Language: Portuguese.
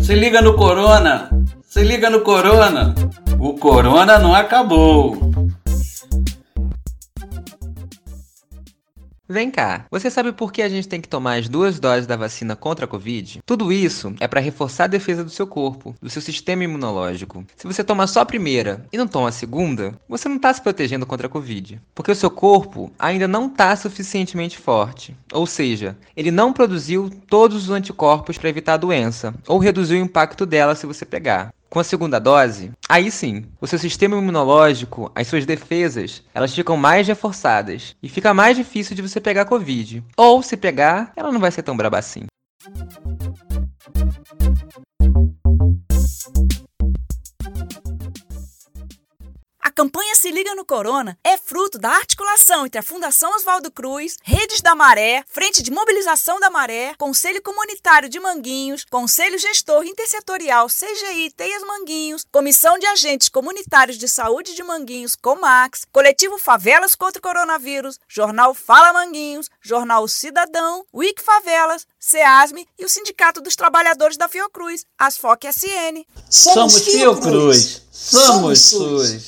Se liga no Corona! Se liga no Corona! O Corona não acabou! Vem cá, você sabe por que a gente tem que tomar as duas doses da vacina contra a Covid? Tudo isso é para reforçar a defesa do seu corpo, do seu sistema imunológico. Se você toma só a primeira e não toma a segunda, você não está se protegendo contra a Covid, porque o seu corpo ainda não está suficientemente forte. Ou seja, ele não produziu todos os anticorpos para evitar a doença, ou reduziu o impacto dela se você pegar. Com a segunda dose, aí sim, o seu sistema imunológico, as suas defesas, elas ficam mais reforçadas e fica mais difícil de você pegar Covid. Ou se pegar, ela não vai ser tão braba assim. Campanha Se Liga no Corona é fruto da articulação entre a Fundação Oswaldo Cruz, Redes da Maré, Frente de Mobilização da Maré, Conselho Comunitário de Manguinhos, Conselho Gestor Intersetorial CGI Teias Manguinhos, Comissão de Agentes Comunitários de Saúde de Manguinhos, Comax, Coletivo Favelas contra o Coronavírus, Jornal Fala Manguinhos, Jornal Cidadão, Wiki Favelas, SEASME e o Sindicato dos Trabalhadores da Fiocruz, Asfoc SN. Somos Fiocruz, somos SUS.